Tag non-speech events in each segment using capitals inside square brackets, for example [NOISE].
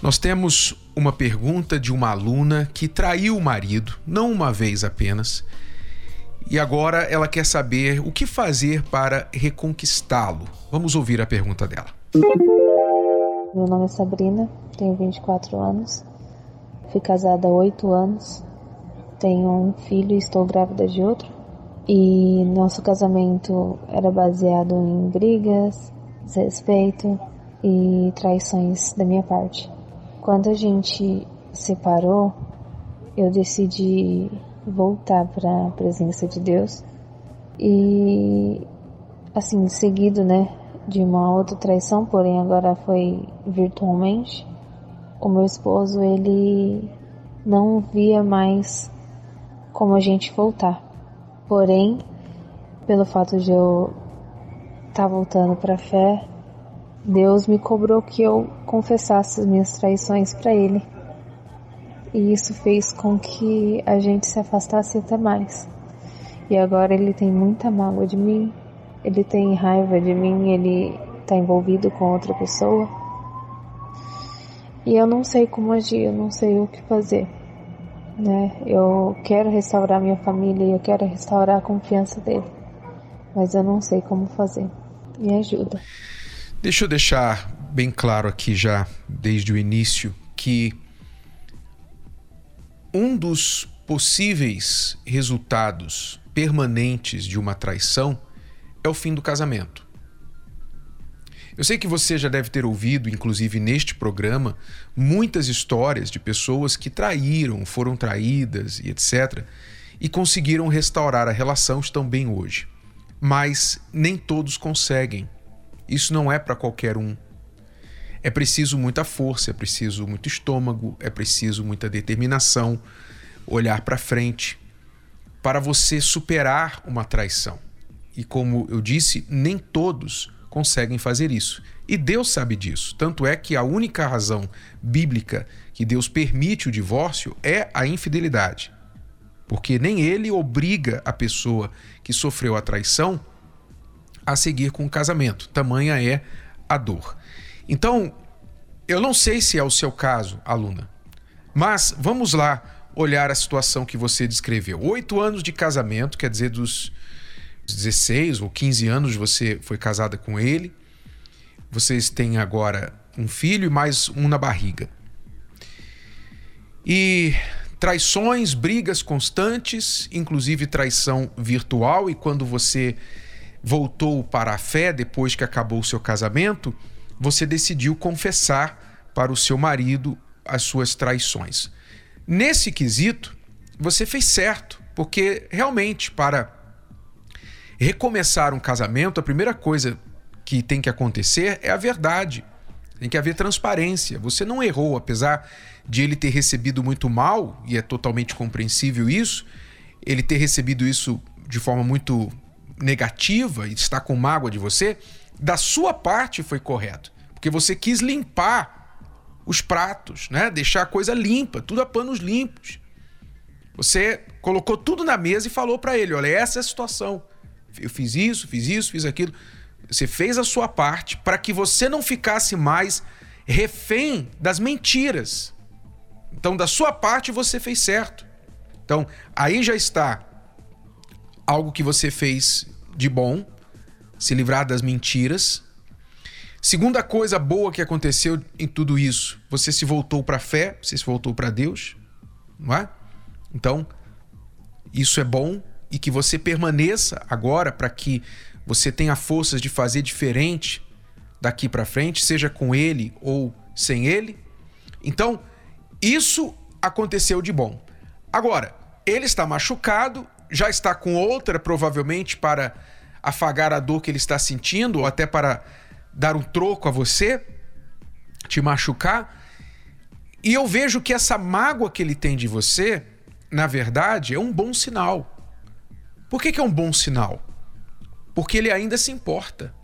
Nós temos uma pergunta de uma aluna que traiu o marido, não uma vez apenas, e agora ela quer saber o que fazer para reconquistá-lo. Vamos ouvir a pergunta dela. Meu nome é Sabrina, tenho 24 anos, fui casada há 8 anos, tenho um filho e estou grávida de outro. E nosso casamento era baseado em brigas, desrespeito e traições da minha parte. Quando a gente separou, eu decidi voltar para a presença de Deus e assim, seguido, né, de uma outra traição, porém agora foi virtualmente. O meu esposo, ele não via mais como a gente voltar. Porém, pelo fato de eu estar tá voltando para a fé, Deus me cobrou que eu confessasse as minhas traições para Ele. E isso fez com que a gente se afastasse até mais. E agora ele tem muita mágoa de mim, ele tem raiva de mim, ele está envolvido com outra pessoa. E eu não sei como agir, eu não sei o que fazer. Né? Eu quero restaurar minha família e eu quero restaurar a confiança dele. Mas eu não sei como fazer. Me ajuda. Deixa eu deixar bem claro aqui já, desde o início, que um dos possíveis resultados permanentes de uma traição é o fim do casamento. Eu sei que você já deve ter ouvido, inclusive neste programa, muitas histórias de pessoas que traíram, foram traídas e etc. e conseguiram restaurar a relação, estão bem hoje. Mas nem todos conseguem. Isso não é para qualquer um. É preciso muita força, é preciso muito estômago, é preciso muita determinação, olhar para frente para você superar uma traição. E como eu disse, nem todos conseguem fazer isso. E Deus sabe disso. Tanto é que a única razão bíblica que Deus permite o divórcio é a infidelidade. Porque nem ele obriga a pessoa que sofreu a traição a seguir com o casamento. Tamanha é a dor. Então, eu não sei se é o seu caso, aluna, mas vamos lá olhar a situação que você descreveu. Oito anos de casamento, quer dizer, dos 16 ou 15 anos você foi casada com ele. Vocês têm agora um filho e mais um na barriga. E traições, brigas constantes, inclusive traição virtual, e quando você voltou para a fé depois que acabou o seu casamento, você decidiu confessar para o seu marido as suas traições. Nesse quesito, você fez certo, porque realmente para recomeçar um casamento, a primeira coisa que tem que acontecer é a verdade. Tem que haver transparência. Você não errou, apesar de ele ter recebido muito mal, e é totalmente compreensível isso, ele ter recebido isso de forma muito negativa e está com mágoa de você, da sua parte foi correto. Porque você quis limpar os pratos, né? Deixar a coisa limpa, tudo a panos limpos. Você colocou tudo na mesa e falou para ele: olha, essa é a situação. Eu fiz isso, fiz isso, fiz aquilo. Você fez a sua parte para que você não ficasse mais refém das mentiras. Então, da sua parte, você fez certo. Então, aí já está algo que você fez de bom, se livrar das mentiras. Segunda coisa boa que aconteceu em tudo isso, você se voltou para a fé, você se voltou para Deus, não é? Então, isso é bom e que você permaneça agora para que você tenha forças de fazer diferente daqui para frente, seja com ele ou sem ele. Então, isso aconteceu de bom. Agora, ele está machucado já está com outra, provavelmente, para afagar a dor que ele está sentindo, ou até para dar um troco a você, te machucar. E eu vejo que essa mágoa que ele tem de você na verdade, é um bom sinal. Por que, que é um bom sinal? Porque ele ainda se importa.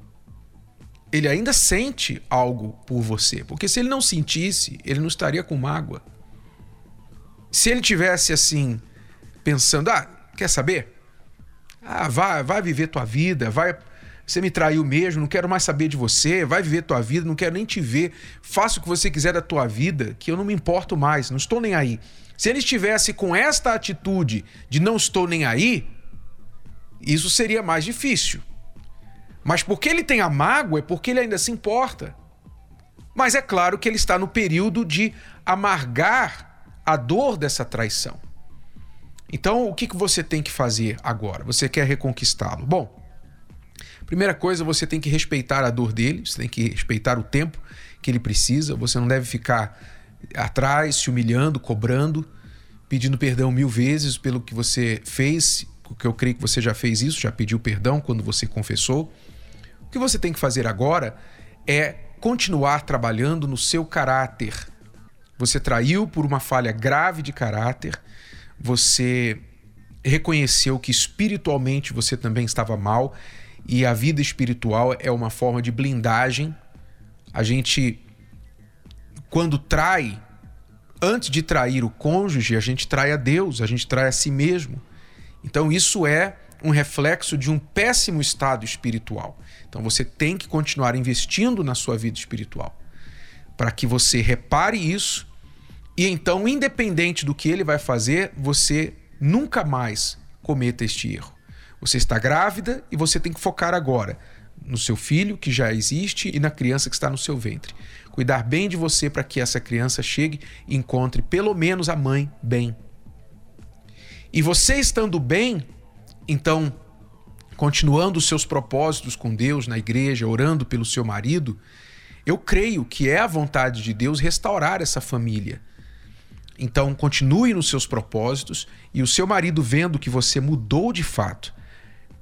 Ele ainda sente algo por você. Porque se ele não sentisse, ele não estaria com mágoa. Se ele tivesse assim, pensando, ah, quer saber? Ah, vai, vai viver tua vida, vai. Você me traiu mesmo, não quero mais saber de você, vai viver tua vida, não quero nem te ver. Faça o que você quiser da tua vida, que eu não me importo mais, não estou nem aí. Se ele estivesse com esta atitude de não estou nem aí, isso seria mais difícil. Mas porque ele tem a mágoa é porque ele ainda se importa. Mas é claro que ele está no período de amargar a dor dessa traição. Então, o que, que você tem que fazer agora? Você quer reconquistá-lo? Bom, primeira coisa, você tem que respeitar a dor dele, você tem que respeitar o tempo que ele precisa, você não deve ficar atrás, se humilhando, cobrando, pedindo perdão mil vezes pelo que você fez, porque eu creio que você já fez isso, já pediu perdão quando você confessou. O que você tem que fazer agora é continuar trabalhando no seu caráter. Você traiu por uma falha grave de caráter, você reconheceu que espiritualmente você também estava mal e a vida espiritual é uma forma de blindagem. A gente, quando trai, antes de trair o cônjuge, a gente trai a Deus, a gente trai a si mesmo. Então isso é um reflexo de um péssimo estado espiritual. Então você tem que continuar investindo na sua vida espiritual para que você repare isso e então, independente do que ele vai fazer, você nunca mais cometa este erro. Você está grávida e você tem que focar agora no seu filho que já existe e na criança que está no seu ventre. Cuidar bem de você para que essa criança chegue e encontre pelo menos a mãe bem. E você estando bem, então, continuando os seus propósitos com Deus na igreja, orando pelo seu marido, eu creio que é a vontade de Deus restaurar essa família. Então, continue nos seus propósitos e o seu marido vendo que você mudou de fato,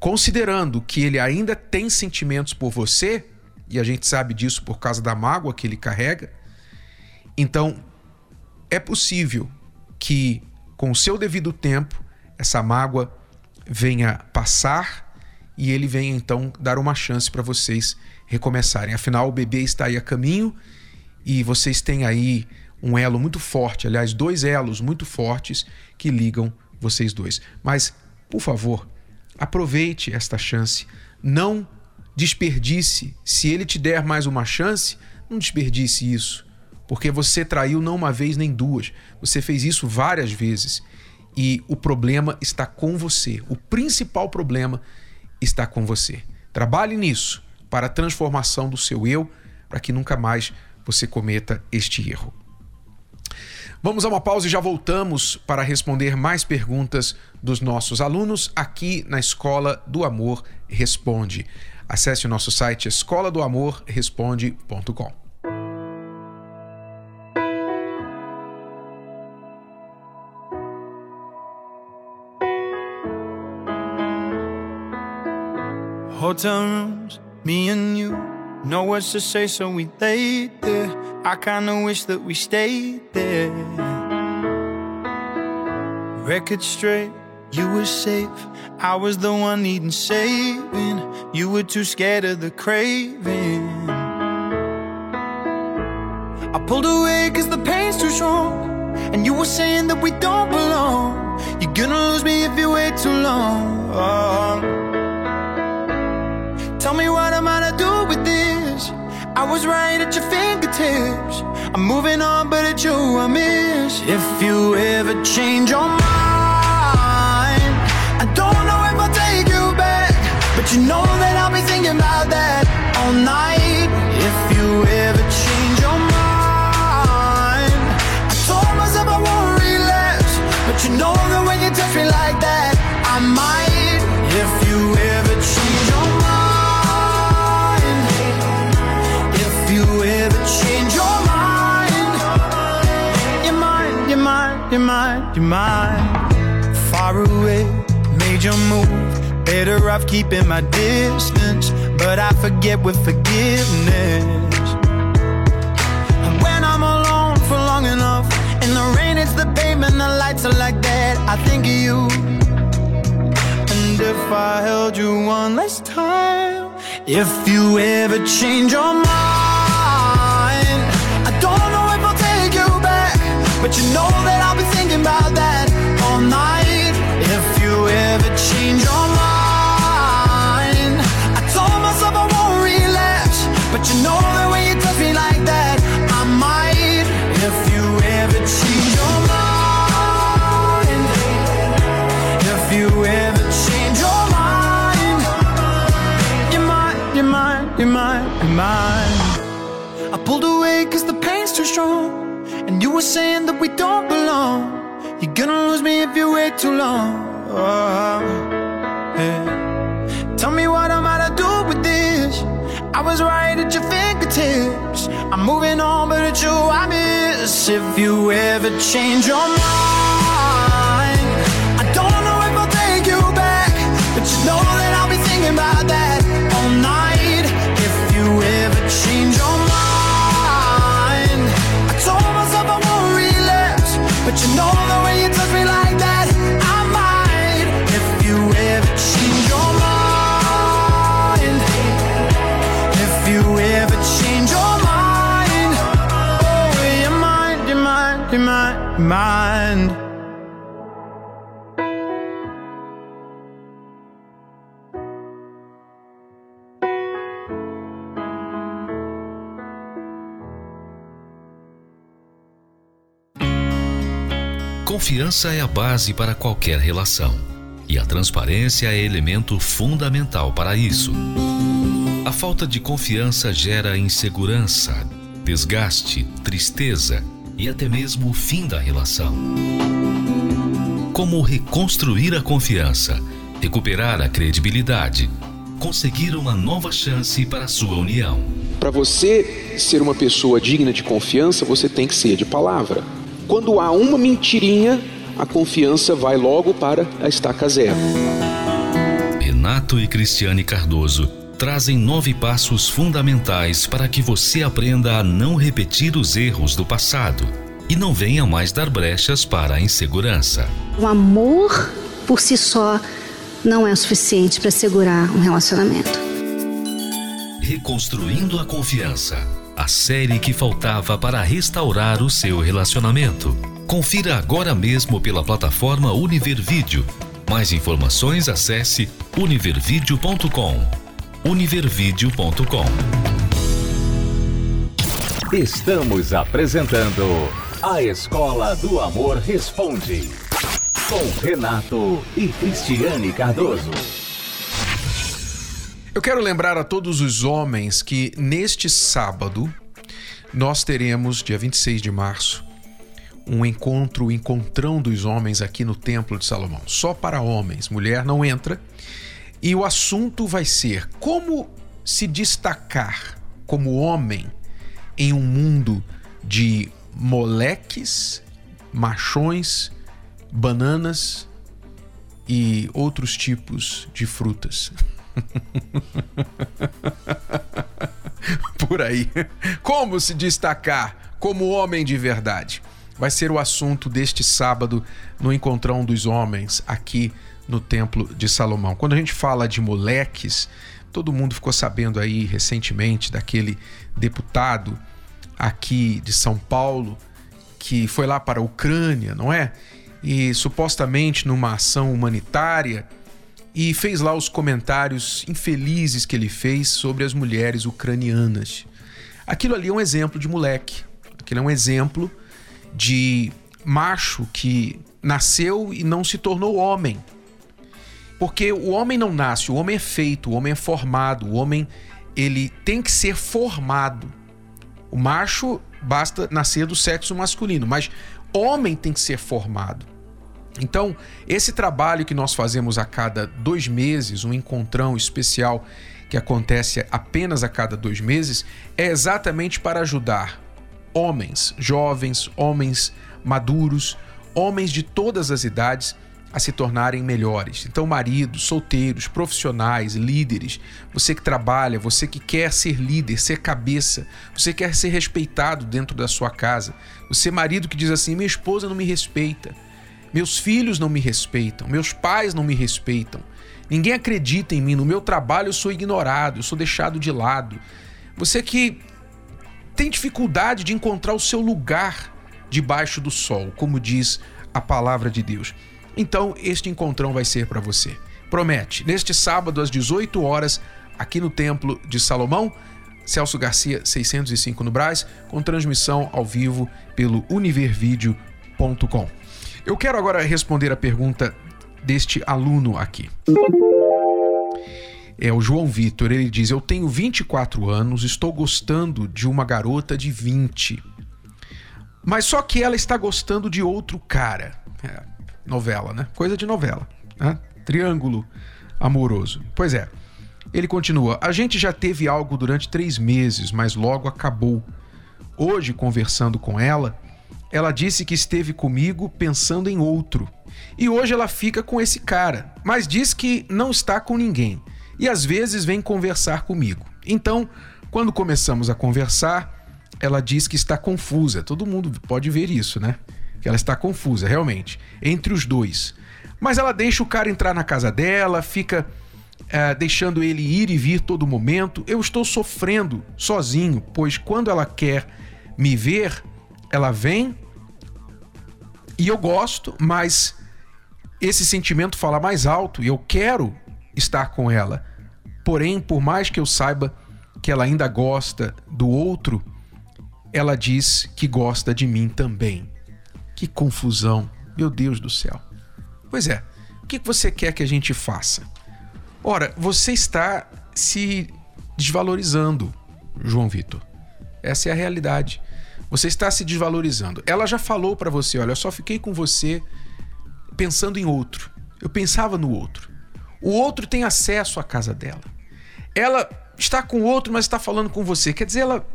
considerando que ele ainda tem sentimentos por você, e a gente sabe disso por causa da mágoa que ele carrega, então é possível que com o seu devido tempo, essa mágoa venha passar e ele venha então dar uma chance para vocês recomeçarem. Afinal, o bebê está aí a caminho e vocês têm aí um elo muito forte, aliás, dois elos muito fortes que ligam vocês dois. Mas, por favor, aproveite esta chance, não desperdice. Se ele te der mais uma chance, não desperdice isso porque você traiu não uma vez nem duas, você fez isso várias vezes e o problema está com você. O principal problema está com você. Trabalhe nisso para a transformação do seu eu, para que nunca mais você cometa este erro. Vamos a uma pausa e já voltamos para responder mais perguntas dos nossos alunos aqui na Escola do Amor Responde. Acesse o nosso site escola do amor responde.com. Hotel rooms, me and you. No words to say, so we laid there. I kinda wish that we stayed there. Record straight, you were safe. I was the one needing saving. You were too scared of the craving. I pulled away cause the pain's too strong. And you were saying that we don't belong. You're gonna lose me if you wait too long. Oh. Tell me what I'm to do? I was right at your fingertips. I'm moving on, but it's you I miss. If you ever change your mind, I don't know if I'll take you back, but you know that I'll be thinking about that all night. If you ever change your mind, I told myself I won't relapse, but you know that when you touch me like that, I might. If you mine. Far away, made your move. Better off keeping my distance, but I forget with forgiveness. And when I'm alone for long enough, in the rain, it's the pavement, the lights are like that. I think of you. And if I held you one last time. If you ever change your mind, I don't know if I'll take you back, but you know that I'll be thinking about that all night. If you ever change your mind, I told myself I won't relapse, but you know that when you touch me like that, I might. If you ever change your mind, if you ever change your mind, you might, you might, you might, you might. I pulled away cause the pain's too strong. And you were saying that we don't belong. You're gonna lose me if you wait too long. Oh, yeah. Tell me what I'm to do with this? I was right at your fingertips. I'm moving on, but it's you I miss. If you ever change your mind, Confiança é a base para qualquer relação. E a transparência é elemento fundamental para isso. A falta de confiança gera insegurança, desgaste, tristeza e até mesmo o fim da relação. Como reconstruir a confiança, recuperar a credibilidade, conseguir uma nova chance para a sua união. Para você ser uma pessoa digna de confiança, você tem que ser de palavra. Quando há uma mentirinha, a confiança vai logo para a estaca zero. Renato e Cristiane Cardoso trazem nove passos fundamentais para que você aprenda a não repetir os erros do passado e não venha mais dar brechas para a insegurança. O amor por si só não é o suficiente para segurar um relacionamento. Reconstruindo a Confiança. A série que faltava para restaurar o seu relacionamento. Confira agora mesmo pela plataforma Univer Vídeo. Mais informações acesse univervideo.com. univervideo.com. Estamos apresentando A Escola do Amor Responde. Com Renato e Cristiane Cardoso. Eu quero lembrar a todos os homens que neste sábado nós teremos, dia 26 de março, um encontro, o encontrão dos homens aqui no Templo de Salomão. Só para homens, mulher não entra. E o assunto vai ser como se destacar como homem em um mundo de moleques, machões, bananas e outros tipos de frutas. [LAUGHS] [LAUGHS] Por aí. Como se destacar como homem de verdade? Vai ser o assunto deste sábado no Encontrão dos Homens aqui no Templo de Salomão. Quando a gente fala de moleques, todo mundo ficou sabendo aí recentemente daquele deputado aqui de São Paulo que foi lá para a Ucrânia, não é? E supostamente numa ação humanitária e fez lá os comentários infelizes que ele fez sobre as mulheres ucranianas. Aquilo ali é um exemplo de moleque. Aquilo é um exemplo de macho que nasceu e não se tornou homem. Porque o homem não nasce, o homem é feito, o homem é formado, o homem ele tem que ser formado. O macho basta nascer do sexo masculino, mas homem tem que ser formado. Então, esse trabalho que nós fazemos a cada dois meses, um encontrão especial que acontece apenas a cada dois meses, é exatamente para ajudar homens, jovens, homens maduros, homens de todas as idades a se tornarem melhores. Então, maridos, solteiros, profissionais, líderes, você que trabalha, você que quer ser líder, ser cabeça, você quer ser respeitado dentro da sua casa, você marido que diz assim: "Minha esposa não me respeita". Meus filhos não me respeitam, meus pais não me respeitam. Ninguém acredita em mim. No meu trabalho eu sou ignorado, eu sou deixado de lado. Você que tem dificuldade de encontrar o seu lugar debaixo do sol, como diz a palavra de Deus. Então, este encontrão vai ser para você. Promete, neste sábado às 18 horas, aqui no Templo de Salomão, Celso Garcia 605 no Brás, com transmissão ao vivo pelo univervideo.com. Eu quero agora responder a pergunta deste aluno aqui. É o João Vitor, ele diz: Eu tenho 24 anos, estou gostando de uma garota de 20. Mas só que ela está gostando de outro cara. É, novela, né? Coisa de novela. Né? Triângulo amoroso. Pois é. Ele continua: A gente já teve algo durante três meses, mas logo acabou. Hoje, conversando com ela, ela disse que esteve comigo pensando em outro. E hoje ela fica com esse cara, mas diz que não está com ninguém. E às vezes vem conversar comigo. Então, quando começamos a conversar, ela diz que está confusa. Todo mundo pode ver isso, né? Que ela está confusa, realmente, entre os dois. Mas ela deixa o cara entrar na casa dela, fica é, deixando ele ir e vir todo momento. Eu estou sofrendo sozinho, pois quando ela quer me ver, ela vem e eu gosto, mas esse sentimento fala mais alto e eu quero estar com ela. Porém, por mais que eu saiba que ela ainda gosta do outro, ela diz que gosta de mim também. Que confusão, meu Deus do céu. Pois é, o que você quer que a gente faça? Ora, você está se desvalorizando, João Vitor. Essa é a realidade. Você está se desvalorizando. Ela já falou para você: olha, eu só fiquei com você pensando em outro. Eu pensava no outro. O outro tem acesso à casa dela. Ela está com o outro, mas está falando com você. Quer dizer, ela,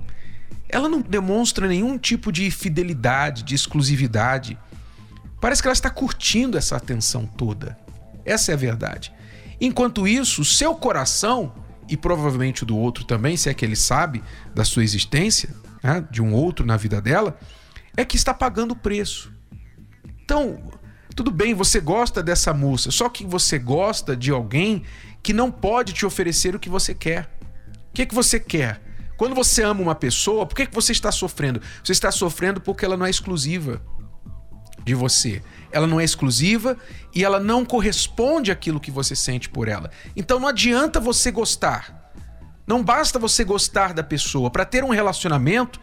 ela não demonstra nenhum tipo de fidelidade, de exclusividade. Parece que ela está curtindo essa atenção toda. Essa é a verdade. Enquanto isso, seu coração, e provavelmente o do outro também, se é que ele sabe da sua existência, né, de um outro na vida dela, é que está pagando o preço. Então, tudo bem, você gosta dessa moça, só que você gosta de alguém que não pode te oferecer o que você quer. O que, é que você quer? Quando você ama uma pessoa, por que, que você está sofrendo? Você está sofrendo porque ela não é exclusiva de você. Ela não é exclusiva e ela não corresponde àquilo que você sente por ela. Então não adianta você gostar. Não basta você gostar da pessoa. Para ter um relacionamento,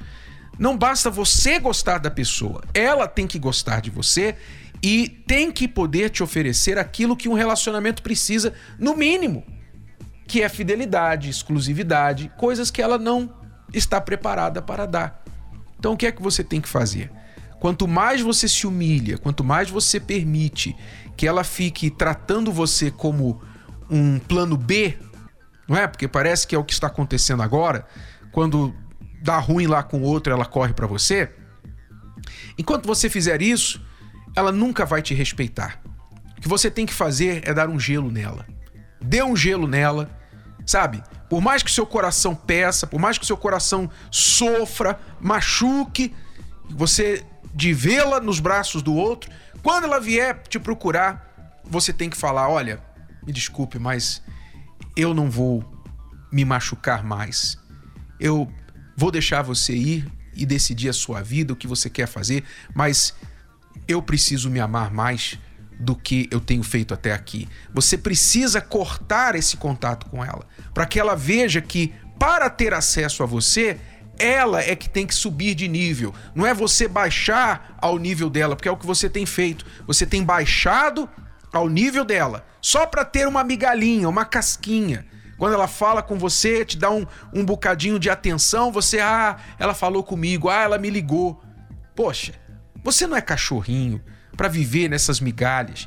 não basta você gostar da pessoa. Ela tem que gostar de você e tem que poder te oferecer aquilo que um relacionamento precisa, no mínimo, que é fidelidade, exclusividade, coisas que ela não está preparada para dar. Então o que é que você tem que fazer? Quanto mais você se humilha, quanto mais você permite que ela fique tratando você como um plano B, não é? Porque parece que é o que está acontecendo agora, quando dá ruim lá com o outro, ela corre para você. Enquanto você fizer isso, ela nunca vai te respeitar. O que você tem que fazer é dar um gelo nela. Dê um gelo nela, sabe? Por mais que seu coração peça, por mais que seu coração sofra, machuque, você de vê-la nos braços do outro, quando ela vier te procurar, você tem que falar: olha, me desculpe, mas eu não vou me machucar mais. Eu vou deixar você ir e decidir a sua vida, o que você quer fazer, mas eu preciso me amar mais do que eu tenho feito até aqui. Você precisa cortar esse contato com ela, para que ela veja que para ter acesso a você, ela é que tem que subir de nível. Não é você baixar ao nível dela, porque é o que você tem feito. Você tem baixado ao nível dela, só para ter uma migalhinha, uma casquinha. Quando ela fala com você, te dá um, um bocadinho de atenção, você, ah, ela falou comigo, ah, ela me ligou. Poxa, você não é cachorrinho para viver nessas migalhas.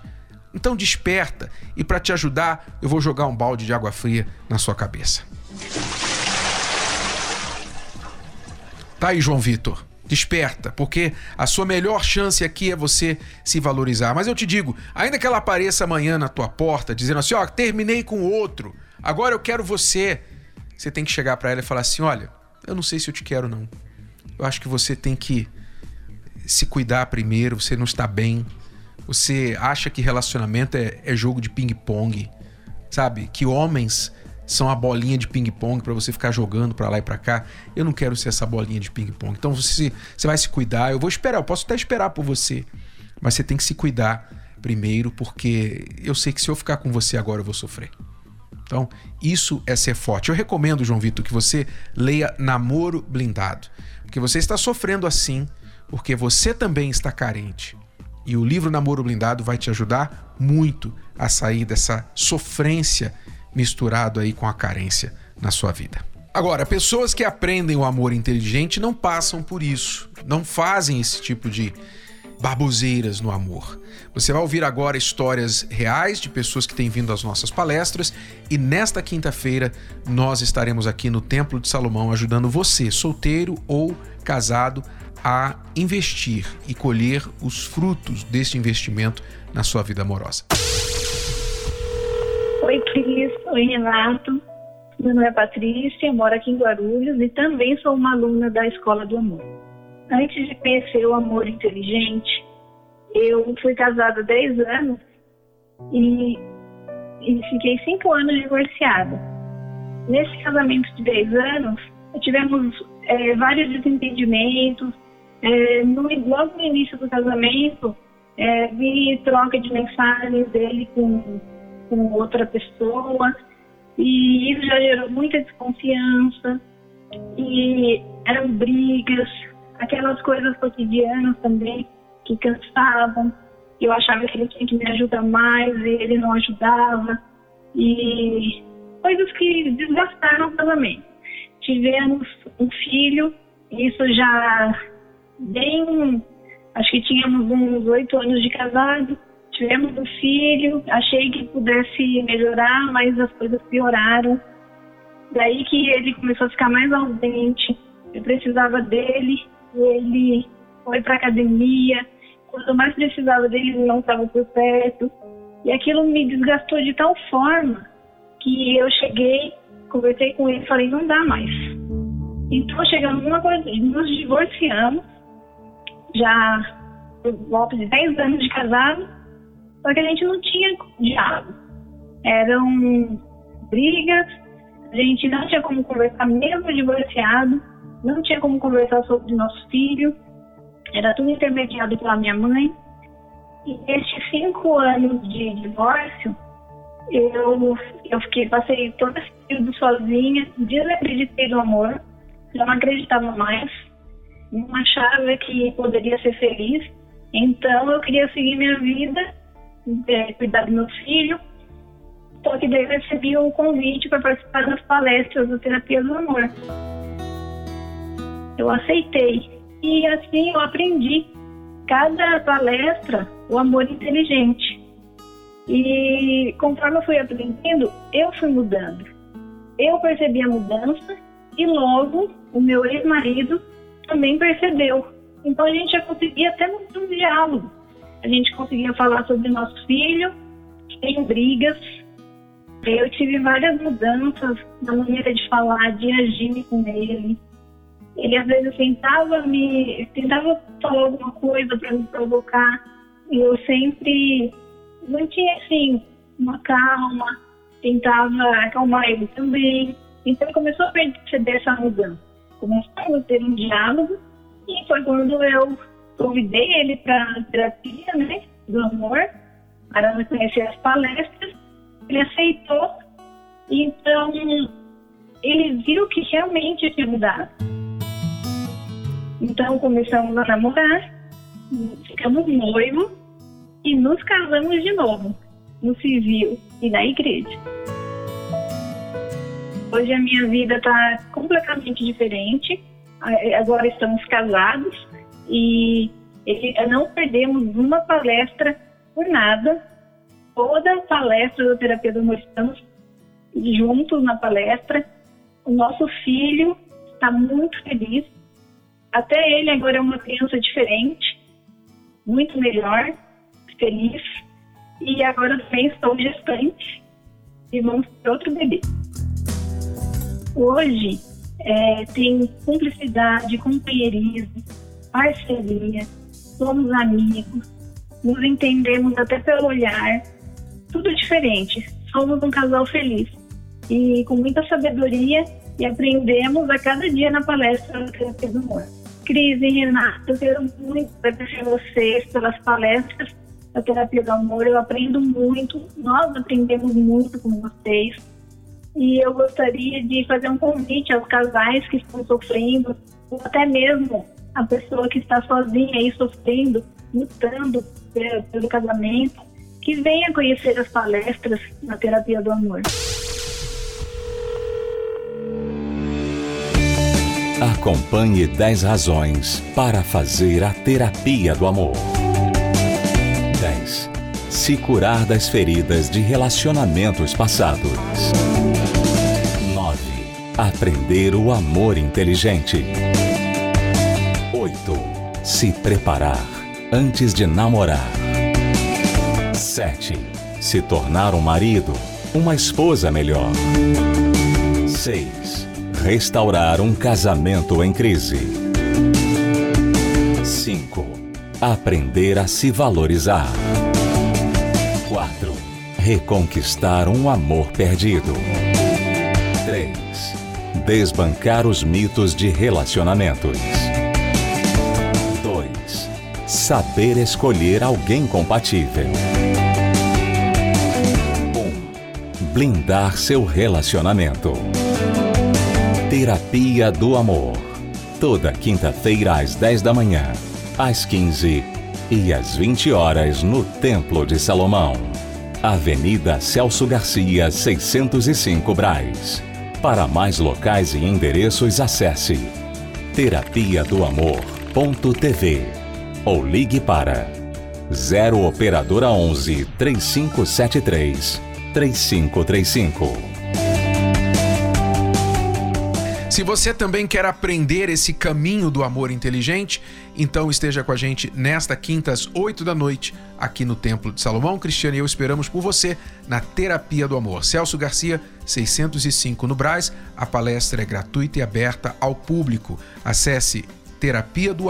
Então desperta e para te ajudar, eu vou jogar um balde de água fria na sua cabeça. Tá aí, João Vitor. Desperta, porque a sua melhor chance aqui é você se valorizar. Mas eu te digo, ainda que ela apareça amanhã na tua porta dizendo assim: "Ó, oh, terminei com outro, agora eu quero você". Você tem que chegar para ela e falar assim: "Olha, eu não sei se eu te quero não. Eu acho que você tem que se cuidar primeiro, você não está bem, você acha que relacionamento é, é jogo de ping-pong. sabe? Que homens são a bolinha de ping-pong para você ficar jogando para lá e para cá. Eu não quero ser essa bolinha de ping-pong. Então você, você vai se cuidar. Eu vou esperar, eu posso até esperar por você. Mas você tem que se cuidar primeiro, porque eu sei que se eu ficar com você agora eu vou sofrer. Então, isso é ser forte. Eu recomendo, João Vitor, que você leia Namoro Blindado. Porque você está sofrendo assim, porque você também está carente. E o livro Namoro Blindado vai te ajudar muito a sair dessa sofrência misturado aí com a carência na sua vida. Agora, pessoas que aprendem o amor inteligente não passam por isso, não fazem esse tipo de baboseiras no amor. Você vai ouvir agora histórias reais de pessoas que têm vindo às nossas palestras e nesta quinta-feira nós estaremos aqui no Templo de Salomão ajudando você, solteiro ou casado, a investir e colher os frutos deste investimento na sua vida amorosa. Oi, Renato. Meu nome é Patrícia, moro aqui em Guarulhos e também sou uma aluna da Escola do Amor. Antes de conhecer o amor inteligente, eu fui casada há 10 anos e, e fiquei 5 anos divorciada. Nesse casamento de 10 anos, tivemos é, vários desentendimentos. É, no, logo no início do casamento, é, vi troca de mensagens dele com, com outra pessoa e isso já gerou muita desconfiança e eram brigas, aquelas coisas cotidianas também que cansavam. Eu achava que ele tinha que me ajudar mais e ele não ajudava. E coisas que desgastaram o casamento. Tivemos um filho, isso já bem. Acho que tínhamos uns oito anos de casado. Tivemos um filho, achei que pudesse melhorar, mas as coisas pioraram. Daí que ele começou a ficar mais ausente. Eu precisava dele, ele foi para academia, quando eu mais precisava dele, ele não estava por perto. E aquilo me desgastou de tal forma que eu cheguei, conversei com ele e falei: não dá mais. Então chegamos numa coisa, nos divorciamos, já por volta de 10 anos de casado, só que a gente não tinha diálogo. Eram brigas, a gente não tinha como conversar, mesmo divorciado, não tinha como conversar sobre nosso filho era tudo intermediado pela minha mãe. E nesses cinco anos de divórcio, eu, eu fiquei, passei todo esse período sozinha, desacreditei do amor, não acreditava mais, não achava que poderia ser feliz. Então eu queria seguir minha vida, é, cuidar do meu filho. Só que daí eu recebi um convite para participar das palestras da terapia do amor. Eu aceitei e assim eu aprendi. Cada palestra, o amor inteligente. E conforme eu fui aprendendo, eu fui mudando. Eu percebi a mudança e logo o meu ex-marido também percebeu. Então a gente já conseguia até um diálogo. A gente conseguia falar sobre nosso filho, sem brigas. Eu tive várias mudanças na maneira de falar, de agir com ele. Ele às vezes tentava me tentava falar alguma coisa para me provocar. E eu sempre mantinha assim uma calma tentava acalmar ele também. Então começou a perceber essa mudança. Começamos a ter um diálogo e foi quando eu convidei ele para terapia né do amor para me conhecer as palestras ele aceitou então ele viu que realmente tinha mudado então começamos a namorar, ficamos noivos e nos casamos de novo, no civil e na igreja. Hoje a minha vida está completamente diferente. Agora estamos casados e não perdemos uma palestra por nada. Toda palestra da terapia do amor estamos juntos na palestra. O nosso filho está muito feliz até ele agora é uma criança diferente, muito melhor, feliz. E agora também estou gestante e vamos ter outro bebê. Hoje é, tem cumplicidade, companheirismo, parceria, somos amigos, nos entendemos até pelo olhar, tudo diferente. somos um casal feliz e com muita sabedoria e aprendemos a cada dia na palestra do Terapia do Amor. Cris e Renato, eu quero muito agradecer vocês pelas palestras da Terapia do Amor. Eu aprendo muito, nós aprendemos muito com vocês. E eu gostaria de fazer um convite aos casais que estão sofrendo, ou até mesmo a pessoa que está sozinha aí sofrendo, lutando pelo casamento, que venha conhecer as palestras na Terapia do Amor. Acompanhe 10 razões para fazer a terapia do amor. 10. Se curar das feridas de relacionamentos passados. 9. Aprender o amor inteligente. 8. Se preparar antes de namorar. 7. Se tornar um marido, uma esposa melhor. 6 Restaurar um casamento em crise. 5. Aprender a se valorizar. 4. Reconquistar um amor perdido. 3. Desbancar os mitos de relacionamentos. 2. Saber escolher alguém compatível. 1. Blindar seu relacionamento. Terapia do Amor. Toda quinta-feira às 10 da manhã, às 15 e às 20 horas no Templo de Salomão. Avenida Celso Garcia, 605 Braz. Para mais locais e endereços, acesse terapia do amor.tv ou ligue para 0 operadora 11 3573 3535. Se você também quer aprender esse caminho do amor inteligente, então esteja com a gente nesta quinta às 8 da noite, aqui no Templo de Salomão. Cristiano e eu esperamos por você na Terapia do Amor. Celso Garcia, 605 no Braz. A palestra é gratuita e aberta ao público. Acesse terapia do